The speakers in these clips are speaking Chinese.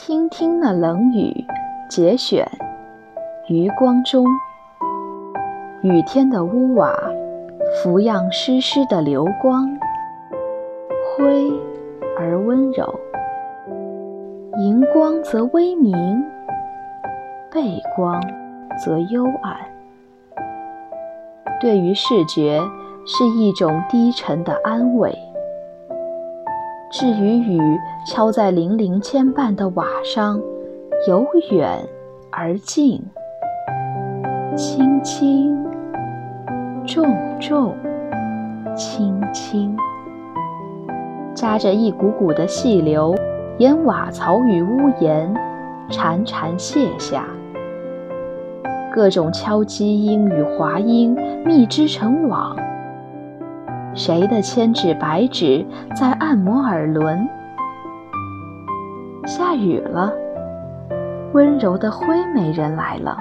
听听那冷雨，节选，余光中。雨天的屋瓦，浮漾湿湿的流光，灰而温柔。荧光则微明，背光则幽暗。对于视觉，是一种低沉的安慰。至于雨敲在零零牵绊的瓦上，由远而近，轻轻，重重，轻轻，夹着一股股的细流，沿瓦槽与屋檐潺潺泻下。各种敲击音与滑音密织成网。谁的千指百指在按摩耳轮？下雨了，温柔的灰美人来了。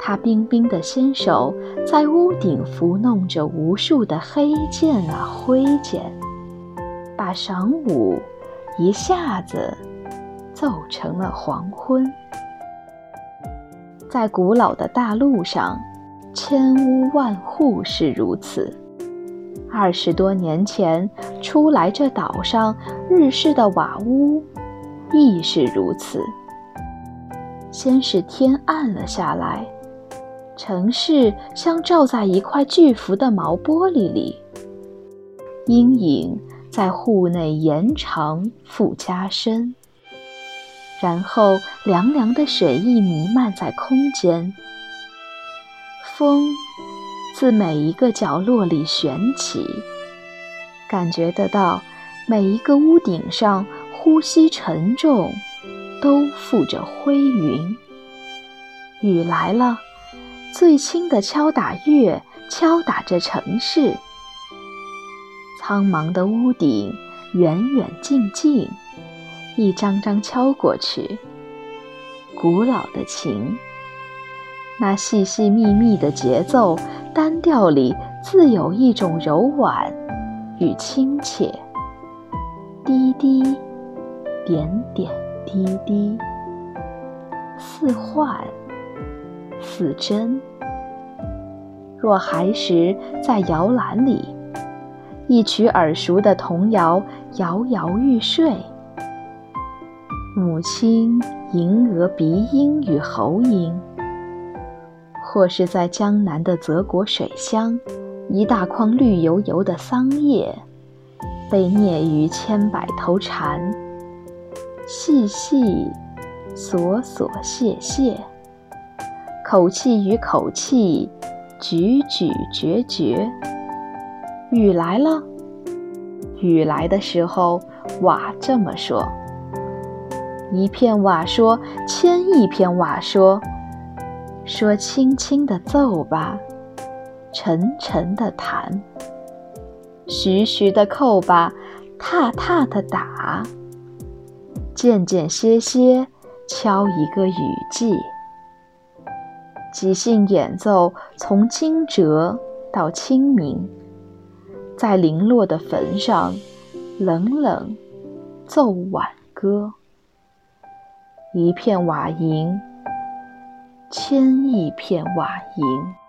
她冰冰的纤手在屋顶拂弄着无数的黑键啊灰键，把晌午一下子奏成了黄昏。在古老的大陆上，千屋万户是如此。二十多年前，初来这岛上，日式的瓦屋亦是如此。先是天暗了下来，城市像罩在一块巨幅的毛玻璃里，阴影在户内延长复加深，然后凉凉的水意弥漫在空间，风。自每一个角落里旋起，感觉得到每一个屋顶上呼吸沉重，都附着灰云。雨来了，最轻的敲打乐敲打着城市。苍茫的屋顶，远远近近，一张张敲过去。古老的琴，那细细密密的节奏。单调里自有一种柔婉与亲切，滴滴点点滴滴，似幻似真。若孩时在摇篮里，一曲耳熟的童谣摇摇欲睡，母亲吟额鼻音与喉音。或是在江南的泽国水乡，一大筐绿油油的桑叶，被啮于千百头蝉，细细索索谢谢，口气与口气，咀咀嚼嚼。雨来了，雨来的时候，瓦这么说。一片瓦说，千亿片瓦说。说轻轻的奏吧，沉沉的弹，徐徐的扣吧，踏踏的打，间间歇歇，敲一个雨季。即兴演奏，从惊蛰到清明，在零落的坟上，冷冷奏挽歌，一片瓦银。千亿片瓦银。